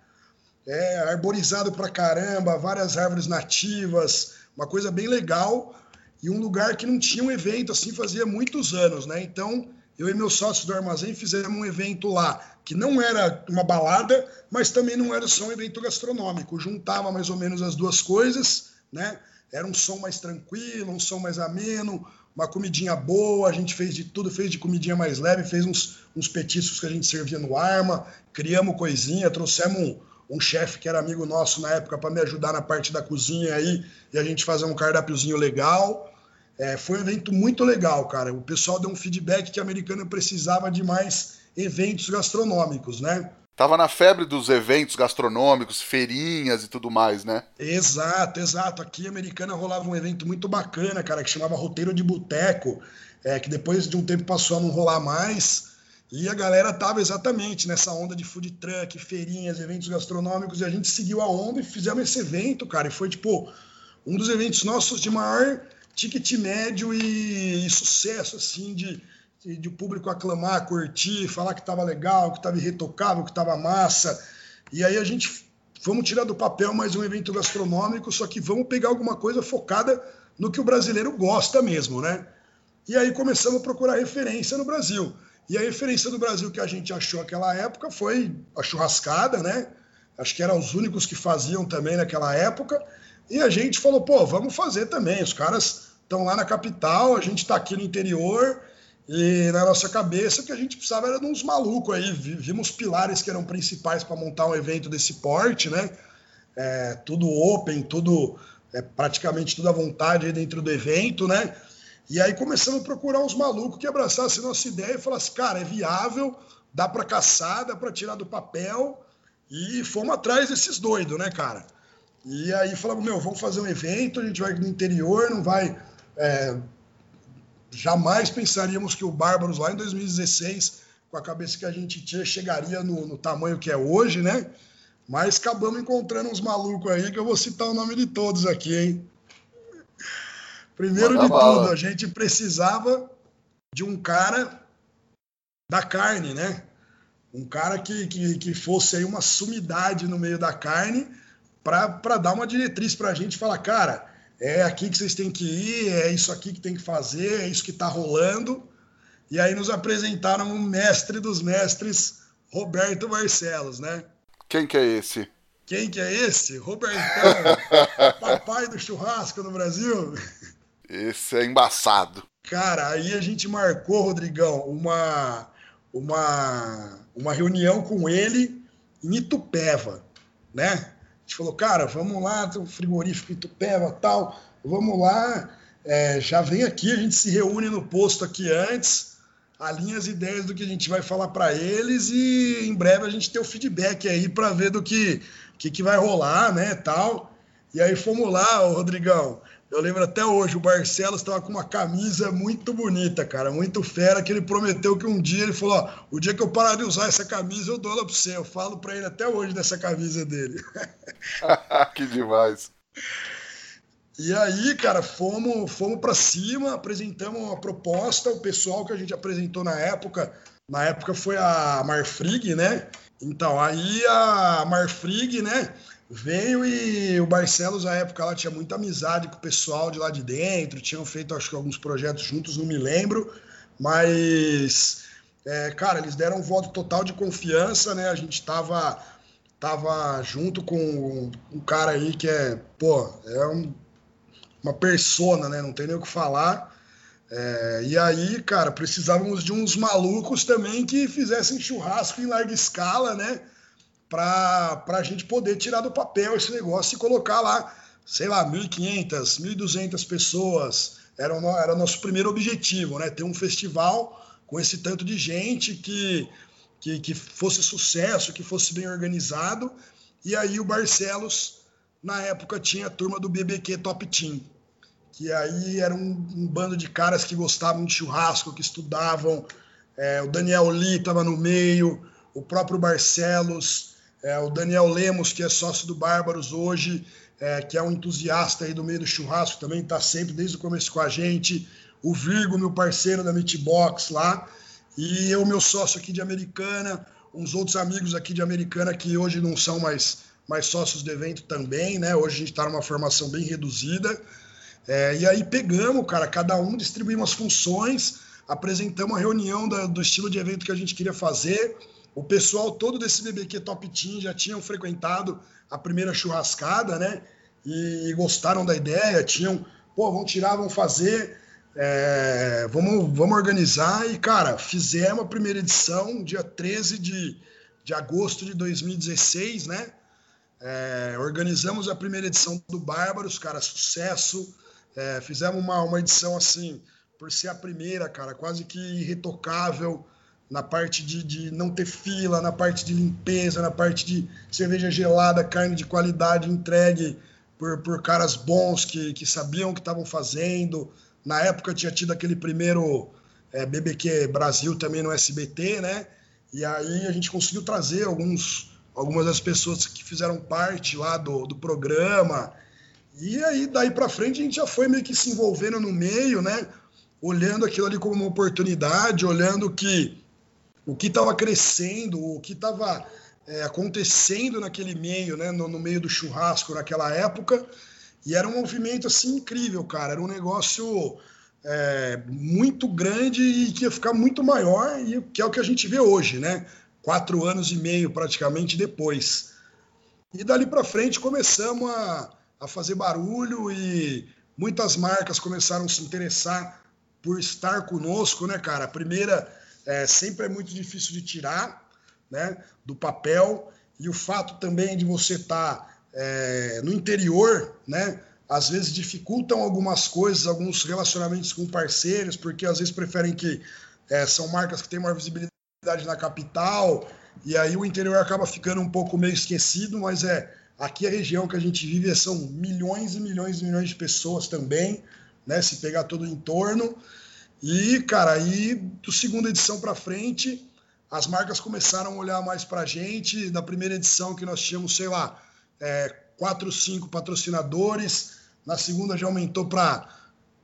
É arborizado pra caramba, várias árvores nativas, uma coisa bem legal e um lugar que não tinha um evento assim fazia muitos anos, né? Então, eu e meu sócio do armazém fizemos um evento lá, que não era uma balada, mas também não era só um evento gastronômico, juntava mais ou menos as duas coisas, né? Era um som mais tranquilo, um som mais ameno, uma comidinha boa, a gente fez de tudo, fez de comidinha mais leve, fez uns, uns petiscos que a gente servia no arma, criamos coisinha, trouxemos um, chefe que era amigo nosso na época para me ajudar na parte da cozinha aí, e a gente fazer um cardápiozinho legal. É, foi um evento muito legal, cara. O pessoal deu um feedback que a Americana precisava de mais eventos gastronômicos, né? Tava na febre dos eventos gastronômicos, feirinhas e tudo mais, né? Exato, exato. Aqui em Americana rolava um evento muito bacana, cara, que chamava Roteiro de Boteco, é, que depois de um tempo passou a não rolar mais. E a galera tava exatamente nessa onda de food truck, feirinhas, eventos gastronômicos, e a gente seguiu a onda e fizemos esse evento, cara. E foi, tipo, um dos eventos nossos de maior ticket médio e, e sucesso, assim, de de o público aclamar, curtir, falar que estava legal, que estava irretocável, que estava massa. E aí a gente vamos tirar do papel mais um evento gastronômico, só que vamos pegar alguma coisa focada no que o brasileiro gosta mesmo, né? E aí começamos a procurar referência no Brasil. E a referência do Brasil que a gente achou naquela época foi a churrascada, né? Acho que eram os únicos que faziam também naquela época. E a gente falou, pô, vamos fazer também. Os caras estão lá na capital, a gente está aqui no interior. E na nossa cabeça o que a gente precisava era de uns malucos aí. Vimos pilares que eram principais para montar um evento desse porte, né? É, tudo open, tudo é, praticamente tudo à vontade dentro do evento, né? E aí começamos a procurar uns malucos que abraçassem nossa ideia e falassem, cara, é viável, dá para caçar, dá para tirar do papel. E fomos atrás desses doidos, né, cara? E aí falamos, meu, vamos fazer um evento, a gente vai no interior, não vai. É, jamais pensaríamos que o Bárbaros lá em 2016, com a cabeça que a gente tinha, chegaria no, no tamanho que é hoje, né? Mas acabamos encontrando uns malucos aí que eu vou citar o nome de todos aqui, hein? Primeiro de tudo, a gente precisava de um cara da carne, né? Um cara que, que, que fosse aí uma sumidade no meio da carne para dar uma diretriz para a gente falar, cara, é aqui que vocês têm que ir, é isso aqui que tem que fazer, é isso que está rolando. E aí nos apresentaram o mestre dos mestres, Roberto Barcelos, né? Quem que é esse? Quem que é esse? Robertão, papai do churrasco no Brasil. Esse é embaçado. Cara, aí a gente marcou, Rodrigão, uma, uma, uma reunião com ele em Itupeva, né? A gente falou, cara, vamos lá, tem um frigorífico em Itupeva tal, vamos lá, é, já vem aqui, a gente se reúne no posto aqui antes, alinha as ideias do que a gente vai falar para eles e em breve a gente tem o feedback aí para ver do que, que, que vai rolar, né, tal. E aí fomos lá, Rodrigão, eu lembro até hoje, o Barcelos estava com uma camisa muito bonita, cara, muito fera, que ele prometeu que um dia, ele falou, ó, o dia que eu parar de usar essa camisa, eu dou ela para você. Eu falo para ele até hoje dessa camisa dele. que demais. E aí, cara, fomos, fomos para cima, apresentamos uma proposta, o pessoal que a gente apresentou na época, na época foi a Marfrig, né? Então, aí a Marfrig, né, veio e o Barcelos, na época, ela tinha muita amizade com o pessoal de lá de dentro, tinham feito, acho que, alguns projetos juntos, não me lembro, mas, é, cara, eles deram um voto total de confiança, né? A gente tava, tava junto com um cara aí que é, pô, é um, uma persona, né? Não tem nem o que falar. É, e aí, cara, precisávamos de uns malucos também que fizessem churrasco em larga escala, né? Para a gente poder tirar do papel esse negócio e colocar lá, sei lá, 1.500, 1.200 pessoas. Era o, era o nosso primeiro objetivo, né? Ter um festival com esse tanto de gente que, que, que fosse sucesso, que fosse bem organizado. E aí o Barcelos, na época, tinha a turma do BBQ Top Team, que aí era um, um bando de caras que gostavam de churrasco, que estudavam. É, o Daniel Lee estava no meio, o próprio Barcelos, é, o Daniel Lemos, que é sócio do Bárbaros hoje, é, que é um entusiasta aí do meio do churrasco, também está sempre desde o começo com a gente. O Virgo, meu parceiro da Meatbox lá. E eu, meu sócio aqui de Americana, uns outros amigos aqui de Americana que hoje não são mais, mais sócios do evento também, né? Hoje a gente está numa formação bem reduzida. É, e aí pegamos, cara, cada um distribuímos as funções, apresentamos a reunião da, do estilo de evento que a gente queria fazer o pessoal todo desse BBQ Top Team já tinham frequentado a primeira churrascada, né? E, gostaram da ideia, tinham, pô, vamos tirar, vamos fazer, é, vamos, vamos organizar. E, cara, fizemos a primeira edição, dia 13 de, de agosto de 2016, né? É, organizamos a primeira edição do Bárbaros, cara, sucesso. É, fizemos uma, uma edição assim, por ser a primeira, cara, quase que irretocável na parte de, de, não ter fila, na parte de limpeza, na parte de cerveja gelada, carne de qualidade entregue por, por caras bons que, que sabiam o que estavam fazendo. Na época tinha tido aquele primeiro é, BBQ Brasil também no SBT, né? E aí a gente conseguiu trazer alguns, algumas das pessoas que fizeram parte lá do, do programa. E aí daí para frente a gente já foi meio que se envolvendo no meio, né? Olhando aquilo ali como uma oportunidade, olhando que o que estava crescendo, o que estava é, acontecendo naquele meio, né, no, no, meio do churrasco naquela época, e era um movimento assim incrível, cara. Era um negócio é, muito grande e que ia ficar muito maior, e que é o que a gente vê hoje, né? Quatro anos e meio praticamente depois. E dali para frente começamos a, a fazer barulho e muitas marcas começaram a se interessar por estar conosco, né, cara? A primeira é, sempre é muito difícil de tirar, né, do papel e o fato também de você estar tá, é, no interior, né, às vezes dificultam algumas coisas, alguns relacionamentos com parceiros, porque às vezes preferem que é, são marcas que têm maior visibilidade na capital e aí o interior acaba ficando um pouco meio esquecido, mas é aqui a região que a gente vive são milhões e milhões e milhões de pessoas também, né, se pegar todo o entorno. E, cara, aí do segunda edição para frente, as marcas começaram a olhar mais para a gente. Da primeira edição que nós tínhamos, sei lá, é, quatro, cinco patrocinadores. Na segunda já aumentou para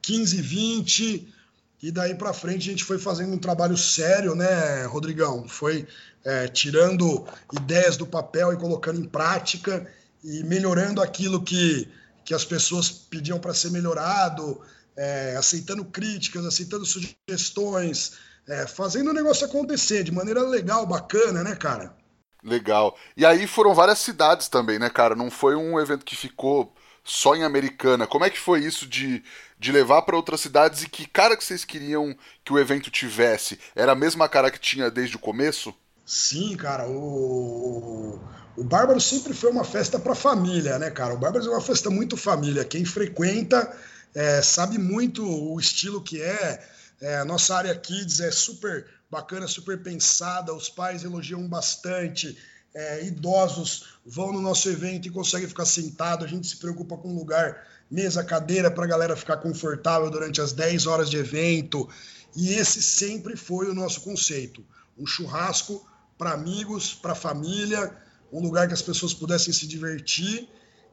15, 20. E daí para frente a gente foi fazendo um trabalho sério, né, Rodrigão? Foi é, tirando ideias do papel e colocando em prática e melhorando aquilo que, que as pessoas pediam para ser melhorado, é, aceitando críticas, aceitando sugestões, é, fazendo o negócio acontecer de maneira legal, bacana, né, cara? Legal. E aí foram várias cidades também, né, cara? Não foi um evento que ficou só em Americana. Como é que foi isso de, de levar para outras cidades e que cara que vocês queriam que o evento tivesse? Era a mesma cara que tinha desde o começo? Sim, cara. O, o Bárbaro sempre foi uma festa para família, né, cara? O Bárbaro é uma festa muito família. Quem frequenta é, sabe muito o estilo que é. é. A nossa área kids é super bacana, super pensada. Os pais elogiam bastante. É, idosos vão no nosso evento e conseguem ficar sentado. A gente se preocupa com lugar, mesa, cadeira para a galera ficar confortável durante as 10 horas de evento. E esse sempre foi o nosso conceito: um churrasco para amigos, para família, um lugar que as pessoas pudessem se divertir.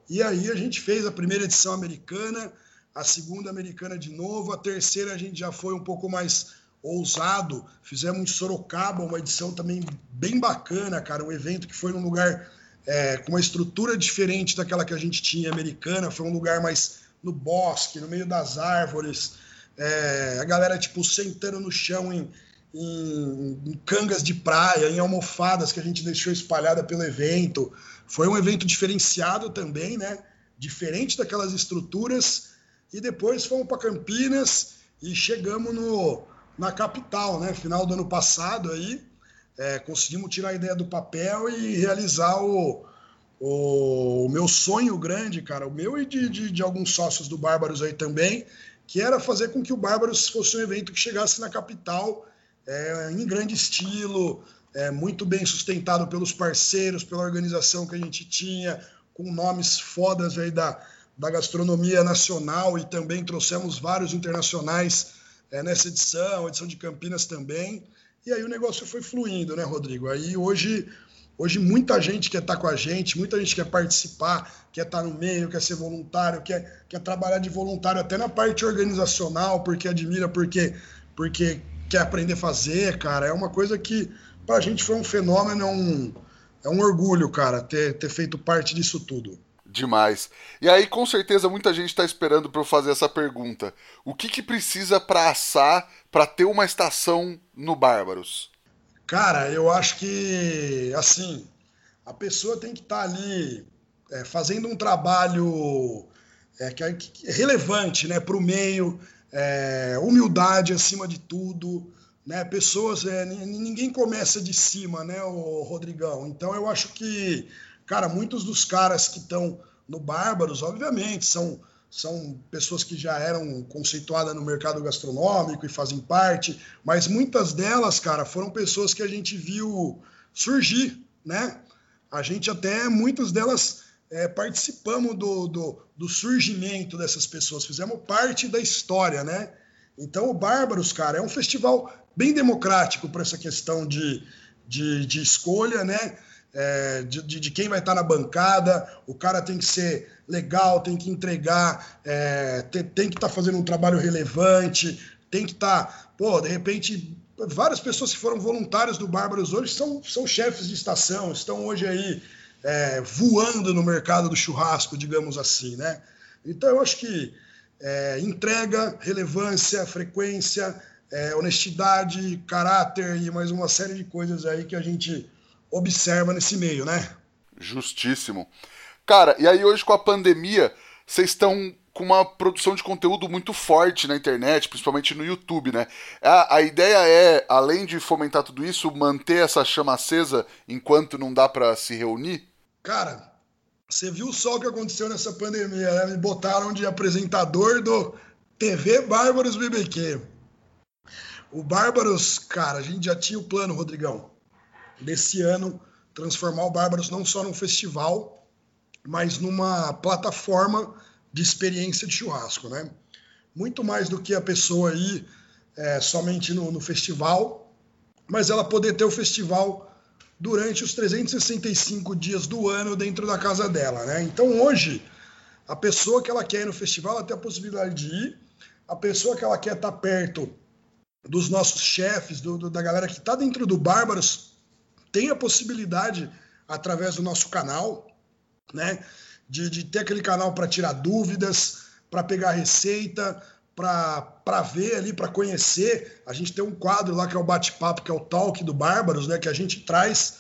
E aí a gente fez a primeira edição americana a segunda americana de novo, a terceira a gente já foi um pouco mais ousado, fizemos em Sorocaba uma edição também bem bacana, cara, um evento que foi num lugar é, com uma estrutura diferente daquela que a gente tinha americana, foi um lugar mais no bosque, no meio das árvores, é, a galera tipo sentando no chão em, em, em, cangas de praia, em almofadas que a gente deixou espalhada pelo evento. Foi um evento diferenciado também, né? Diferente daquelas estruturas e depois fomos para Campinas e chegamos no, na capital, né? Final do ano passado aí, é, conseguimos tirar a ideia do papel e realizar o, o, o meu sonho grande, cara, o meu e de, de, de, alguns sócios do Bárbaros aí também, que era fazer com que o Bárbaros fosse um evento que chegasse na capital é, em grande estilo, é, muito bem sustentado pelos parceiros, pela organização que a gente tinha, com nomes fodas aí da, da gastronomia nacional e também trouxemos vários internacionais é, nessa edição, edição de Campinas também. E aí o negócio foi fluindo, né, Rodrigo? Aí hoje, hoje muita gente quer estar com a gente, muita gente quer participar, quer estar no meio, quer ser voluntário, quer, quer trabalhar de voluntário até na parte organizacional, porque admira, porque, porque quer aprender a fazer, cara. É uma coisa que para a gente foi um fenômeno, é um, é um orgulho, cara, ter, ter feito parte disso tudo. Demais. E aí, com certeza, muita gente está esperando para eu fazer essa pergunta. O que, que precisa para assar para ter uma estação no Bárbaros? Cara, eu acho que, assim, a pessoa tem que estar tá ali é, fazendo um trabalho é, que, é, que é relevante né, para o meio, é, humildade acima de tudo. Né, pessoas, é, ninguém começa de cima, né, o Rodrigão? Então eu acho que Cara, muitos dos caras que estão no Bárbaros, obviamente, são, são pessoas que já eram conceituadas no mercado gastronômico e fazem parte, mas muitas delas, cara, foram pessoas que a gente viu surgir, né? A gente até, muitas delas, é, participamos do, do, do surgimento dessas pessoas, fizemos parte da história, né? Então, o Bárbaros, cara, é um festival bem democrático para essa questão de, de, de escolha, né? É, de, de, quem vai estar na bancada, o cara tem que ser legal, tem que entregar, é, tem, tem, que estar tá fazendo um trabalho relevante, tem que estar, tá, pô, de repente várias pessoas que foram voluntários do Bárbaros hoje são, são chefes de estação, estão hoje aí é, voando no mercado do churrasco, digamos assim, né? Então eu acho que é, entrega, relevância, frequência, é, honestidade, caráter e mais uma série de coisas aí que a gente observa nesse meio, né? Justíssimo. Cara, e aí hoje com a pandemia, vocês estão com uma produção de conteúdo muito forte na internet, principalmente no YouTube, né? A, a ideia é, além de fomentar tudo isso, manter essa chama acesa enquanto não dá para se reunir? Cara, você viu só o que aconteceu nessa pandemia, né? Me botaram de apresentador do TV Bárbaros BBQ. O Bárbaros, cara, a gente já tinha o plano, Rodrigão, desse ano, transformar o Bárbaros não só num festival, mas numa plataforma de experiência de churrasco, né? Muito mais do que a pessoa ir é, somente no, no festival, mas ela poder ter o festival durante os 365 dias do ano dentro da casa dela, né? Então hoje a pessoa que ela quer ir no festival ela tem a possibilidade de ir, a pessoa que ela quer estar perto dos nossos chefes, do, do, da galera que está dentro do Bárbaros, tem a possibilidade através do nosso canal, né? De, de ter aquele canal para tirar dúvidas, para pegar receita, para ver ali, para conhecer. A gente tem um quadro lá que é o bate-papo, que é o Talk do Bárbaros, né? Que a gente traz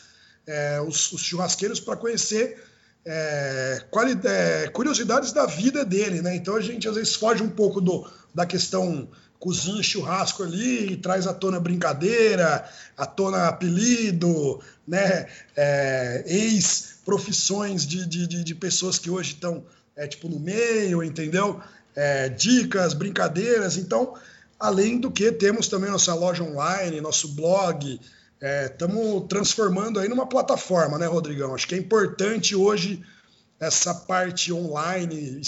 é, os, os, churrasqueiros para conhecer é, é, curiosidades da vida dele, né? Então a gente às vezes foge um pouco do, da questão cozinha churrasco ali traz à tona brincadeira, à tona apelido, né? É, ex-profissões de, de, de, de, pessoas que hoje estão é, tipo no meio, entendeu? é, dicas, brincadeiras. Então, além do que, temos também nossa loja online, nosso blog. Estamos é, transformando aí numa plataforma, né, Rodrigão? Acho que é importante hoje essa parte online,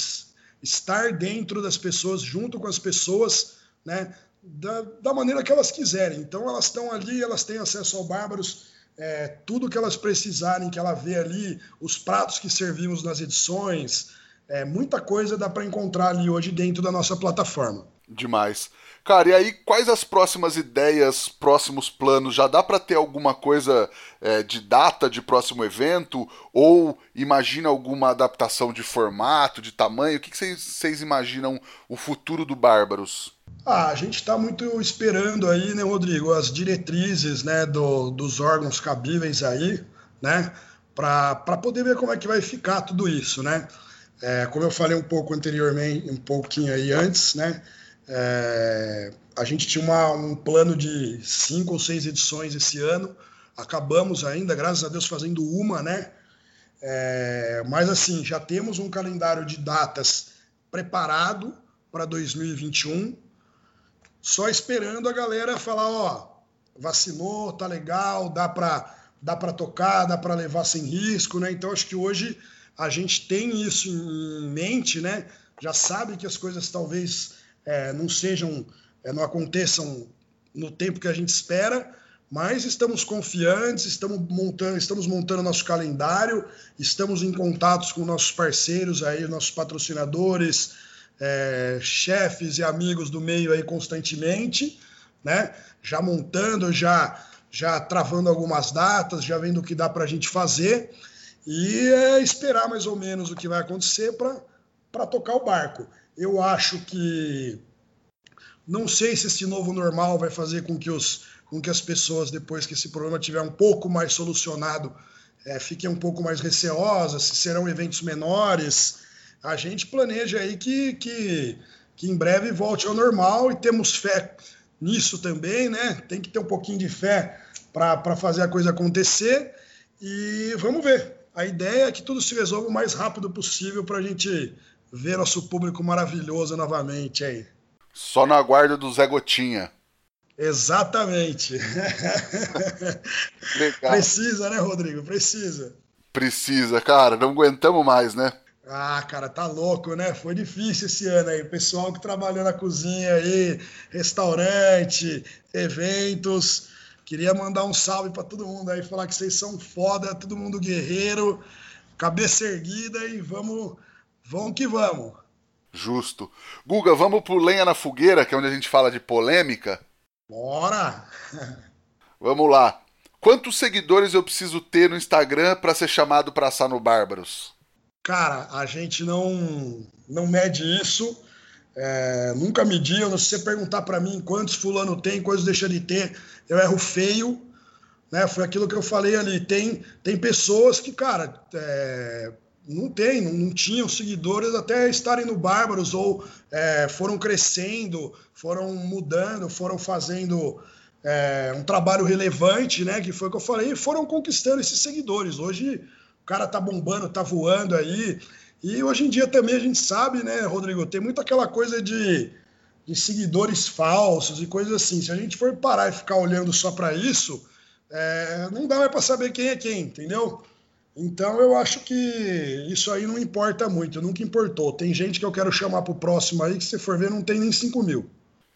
estar dentro das pessoas, junto com as pessoas, né? Da, da maneira que elas quiserem. Então, elas estão ali, elas têm acesso ao Bárbaros, é, tudo que elas precisarem, que ela vê ali, os pratos que servimos nas edições, é, muita coisa dá para encontrar ali hoje dentro da nossa plataforma. Demais. Cara, e aí quais as próximas ideias, próximos planos? Já dá para ter alguma coisa é, de data de próximo evento? Ou imagina alguma adaptação de formato, de tamanho? O que vocês imaginam o futuro do Bárbaros? Ah, a gente está muito esperando aí, né, Rodrigo, as diretrizes né, do, dos órgãos cabíveis aí, né, para poder ver como é que vai ficar tudo isso, né? É, como eu falei um pouco anteriormente, um pouquinho aí antes, né? É, a gente tinha uma, um plano de cinco ou seis edições esse ano. Acabamos ainda, graças a Deus, fazendo uma, né? É, mas assim, já temos um calendário de datas preparado para 2021, só esperando a galera falar, ó, vacinou, tá legal, dá para dá para tocar, dá para levar sem risco, né? Então acho que hoje a gente tem isso em mente, né? Já sabe que as coisas talvez é, não sejam, é, não aconteçam no tempo que a gente espera, mas estamos confiantes, estamos montando, estamos montando nosso calendário, estamos em contatos com nossos parceiros aí, nossos patrocinadores, é, chefes e amigos do meio aí constantemente, né? Já montando, já já travando algumas datas, já vendo o que dá para a gente fazer e é esperar mais ou menos o que vai acontecer para tocar o barco. Eu acho que não sei se esse novo normal vai fazer com que, os, com que as pessoas, depois que esse problema tiver um pouco mais solucionado, é, fiquem um pouco mais receosas, se serão eventos menores. A gente planeja aí que, que, que em breve volte ao normal e temos fé nisso também, né? Tem que ter um pouquinho de fé para fazer a coisa acontecer. E vamos ver. A ideia é que tudo se resolva o mais rápido possível para a gente ver nosso público maravilhoso novamente aí. Só na guarda do Zé Gotinha. Exatamente. Legal. Precisa, né, Rodrigo? Precisa. Precisa, cara. Não aguentamos mais, né? Ah, cara, tá louco, né? Foi difícil esse ano aí. O pessoal que trabalhou na cozinha aí, restaurante, eventos Queria mandar um salve para todo mundo aí, falar que vocês são foda, todo mundo guerreiro, cabeça erguida e vamos, vamos que vamos. Justo. Guga, vamos pro Lenha na Fogueira, que é onde a gente fala de polêmica? Bora! Vamos lá. Quantos seguidores eu preciso ter no Instagram para ser chamado para assar no Bárbaros? Cara, a gente não, não mede isso. É, nunca medi. Se você perguntar para mim quantos fulano tem, quantos deixa de ter, eu erro feio. Né? Foi aquilo que eu falei ali. Tem, tem pessoas que, cara, é, não tem, não, não, tinham seguidores até estarem no Bárbaros ou é, foram crescendo, foram mudando, foram fazendo é, um trabalho relevante, né? Que foi o que eu falei, foram conquistando esses seguidores. Hoje cara tá bombando, tá voando aí. E hoje em dia também a gente sabe, né, Rodrigo, tem muito aquela coisa de, de seguidores falsos e coisas assim. Se a gente for parar e ficar olhando só para isso, é, não dá mais para saber quem é quem, entendeu? Então eu acho que isso aí não importa muito, nunca importou. Tem gente que eu quero chamar pro próximo aí que se for ver não tem nem 5 mil.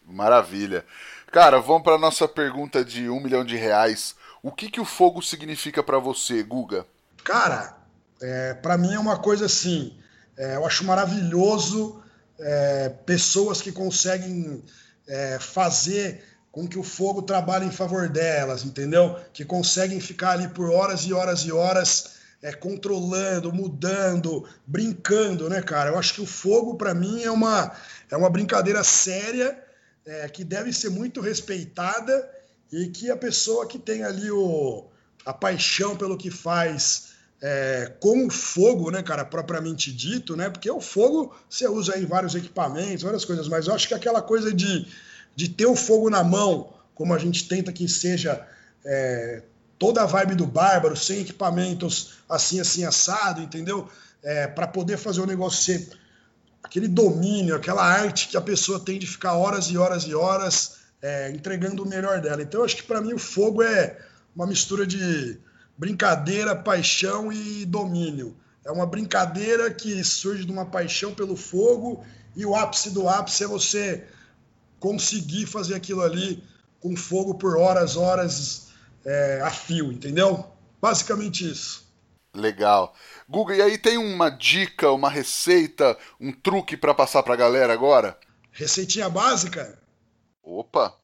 Maravilha. Cara, vamos para nossa pergunta de um milhão de reais. O que, que o fogo significa para você, Guga? Cara, é, para mim é uma coisa assim. É, eu acho maravilhoso é, pessoas que conseguem é, fazer com que o fogo trabalhe em favor delas, entendeu? Que conseguem ficar ali por horas e horas e horas é, controlando, mudando, brincando, né, cara? Eu acho que o fogo, para mim, é uma, é uma brincadeira séria é, que deve ser muito respeitada e que a pessoa que tem ali o, a paixão pelo que faz é, com o fogo, né, cara, propriamente dito, né? Porque o fogo você usa em vários equipamentos, várias coisas, mas eu acho que aquela coisa de, de ter o fogo na mão, como a gente tenta que seja é, toda a vibe do bárbaro, sem equipamentos assim, assim, assado, entendeu? É, para poder fazer o negócio ser aquele domínio, aquela arte que a pessoa tem de ficar horas e horas e horas é, entregando o melhor dela. Então, eu acho que para mim o fogo é uma mistura de brincadeira, paixão e domínio. É uma brincadeira que surge de uma paixão pelo fogo e o ápice do ápice é você conseguir fazer aquilo ali com fogo por horas, horas é, a fio, entendeu? Basicamente isso. Legal. Guga, e aí tem uma dica, uma receita, um truque para passar para a galera agora? Receitinha básica? Opa!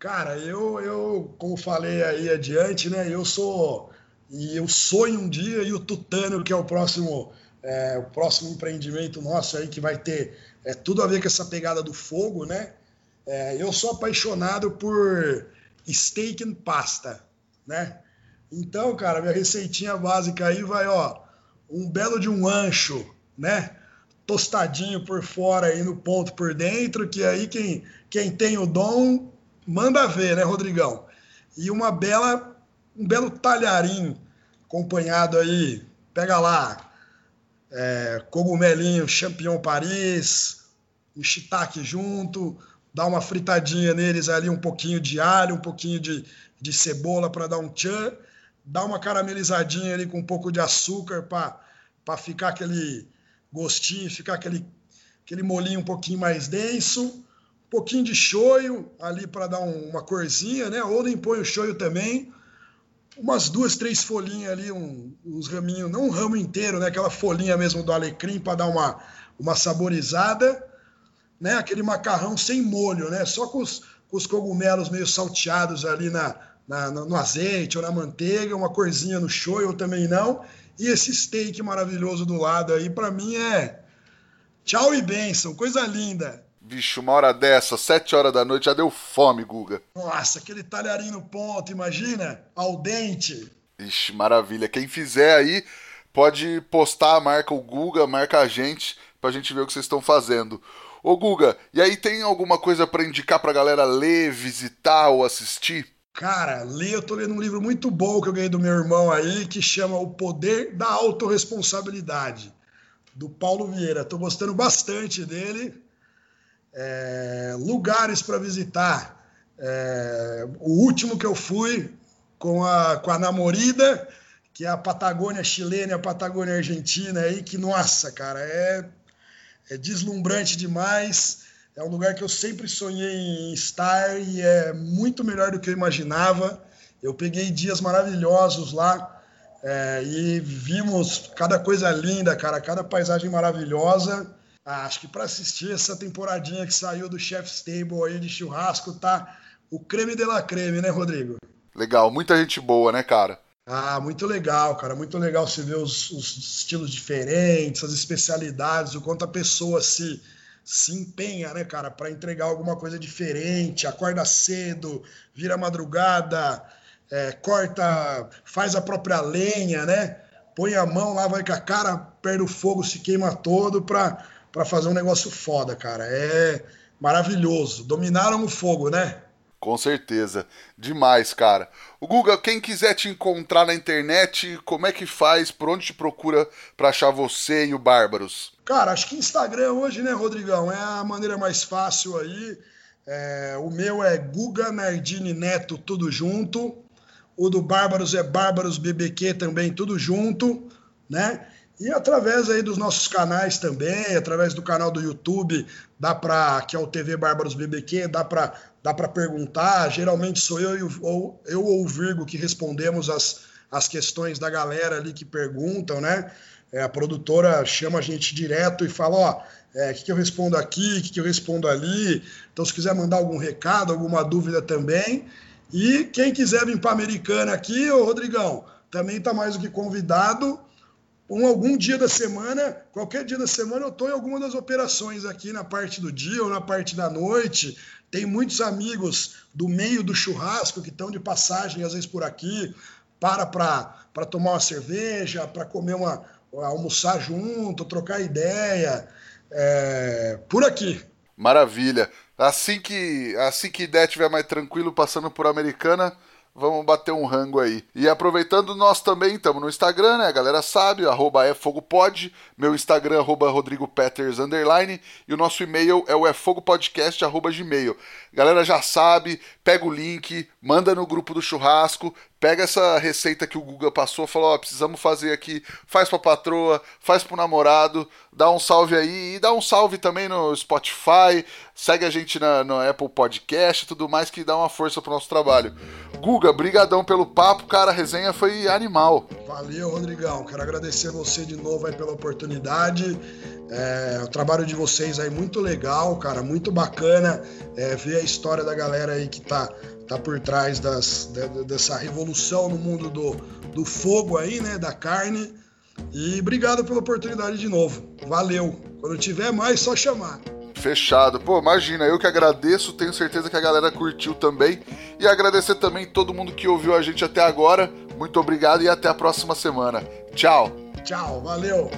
Cara, eu, eu, como falei aí adiante, né? Eu sou e eu sonho um dia e o Tutano, que é o próximo, é, o próximo empreendimento nosso aí que vai ter é, tudo a ver com essa pegada do fogo, né? É, eu sou apaixonado por steak and pasta, né? Então, cara, minha receitinha básica aí vai, ó, um belo de um ancho, né? Tostadinho por fora aí no ponto por dentro, que aí quem, quem tem o dom manda ver, né, Rodrigão? E uma bela, um belo talharim acompanhado aí, pega lá, é, cogumelinho champignon Paris, um shiitake junto, dá uma fritadinha neles ali, um pouquinho de alho, um pouquinho de, de cebola para dar um tchan, dá uma caramelizadinha ali com um pouco de açúcar para ficar aquele gostinho, ficar aquele, aquele molinho um pouquinho mais denso, pouquinho de shoyu ali para dar um, uma corzinha, né? Ou nem põe o shoyu também, umas duas, três folhinhas ali, um, uns raminhos, não um ramo inteiro, né? Aquela folhinha mesmo do alecrim para dar uma, uma saborizada né? Aquele macarrão sem molho, né? Só com os, com os cogumelos meio salteados ali na, na, no azeite ou na manteiga, uma corzinha no shoyu também não. E esse steak maravilhoso do lado aí, para mim é tchau e benção, coisa linda. Bicho, uma hora dessa, sete horas da noite, já deu fome, Guga. Nossa, aquele talharinho no ponto, imagina? Al dente. Ixi, maravilha. Quem fizer aí, pode postar, marca o Guga, marca a gente, pra gente ver o que vocês estão fazendo. Ô Guga, e aí tem alguma coisa para indicar pra galera ler, visitar ou assistir? Cara, ler, eu tô lendo um livro muito bom que eu ganhei do meu irmão aí, que chama O Poder da Autoresponsabilidade, do Paulo Vieira. Tô gostando bastante dele. É, lugares para visitar. É, o último que eu fui com a, com a namorada, que é a Patagônia chilena e a Patagônia argentina aí, que, nossa, cara, é é deslumbrante demais. É um lugar que eu sempre sonhei em estar e é muito melhor do que eu imaginava. Eu peguei dias maravilhosos lá é, e vimos cada coisa linda, cara, cada paisagem maravilhosa. Ah, acho que para assistir essa temporadinha que saiu do Chef's Table aí de churrasco tá o creme de la creme, né, Rodrigo? Legal, muita gente boa, né, cara? Ah, muito legal, cara. Muito legal você ver os, os estilos diferentes, as especialidades, o quanto a pessoa se, se empenha, né, cara, para entregar alguma coisa diferente, acorda cedo, vira madrugada, é, corta, faz a própria lenha, né? Põe a mão lá, vai com a cara, perde o fogo, se queima todo para fazer um negócio foda, cara. É maravilhoso. Dominaram o fogo, né? Com certeza. Demais, cara. O Guga, quem quiser te encontrar na internet, como é que faz? Por onde te procura para achar você e o Bárbaros? Cara, acho que Instagram hoje, né, Rodrigão? É a maneira mais fácil aí. É, o meu é Guga Nardini Neto, tudo junto. O do Bárbaros é Bárbaros BBQ também, tudo junto, né? E através aí dos nossos canais também, através do canal do YouTube, dá para que é o TV Bárbaros BBQ, dá para dá para perguntar. Geralmente sou eu, ou, eu ou o Virgo que respondemos as, as questões da galera ali que perguntam, né? É, a produtora chama a gente direto e fala: ó, o é, que, que eu respondo aqui, o que, que eu respondo ali. Então, se quiser mandar algum recado, alguma dúvida também. E quem quiser vir para Americana aqui, ô Rodrigão, também está mais do que convidado. Um, algum dia da semana, qualquer dia da semana, eu estou em alguma das operações aqui na parte do dia ou na parte da noite. Tem muitos amigos do meio do churrasco que estão de passagem, às vezes por aqui, para para tomar uma cerveja, para comer uma. almoçar junto, trocar ideia. É, por aqui. Maravilha. Assim que assim que der estiver mais tranquilo passando por Americana, vamos bater um rango aí. E aproveitando, nós também estamos no Instagram, né? A galera sabe, arroba é fogopod, meu Instagram, arroba Rodrigo Peters, underline, e o nosso e-mail é o é fogopodcast, arroba gmail. Galera já sabe, pega o link, manda no grupo do churrasco, pega essa receita que o Guga passou, falou, ó, oh, precisamos fazer aqui, faz pra patroa, faz pro namorado, dá um salve aí, e dá um salve também no Spotify, segue a gente na, no Apple Podcast tudo mais, que dá uma força pro nosso trabalho. Guga, brigadão pelo papo, cara, a resenha foi animal. Valeu, Rodrigão, quero agradecer você de novo aí pela oportunidade, é, o trabalho de vocês aí muito legal, cara, muito bacana é, ver a história da galera aí que tá, tá por trás das, dessa revolução no mundo do, do fogo aí, né, da carne. E obrigado pela oportunidade de novo. Valeu. Quando tiver mais, só chamar. Fechado. Pô, imagina, eu que agradeço, tenho certeza que a galera curtiu também. E agradecer também todo mundo que ouviu a gente até agora. Muito obrigado e até a próxima semana. Tchau. Tchau, valeu.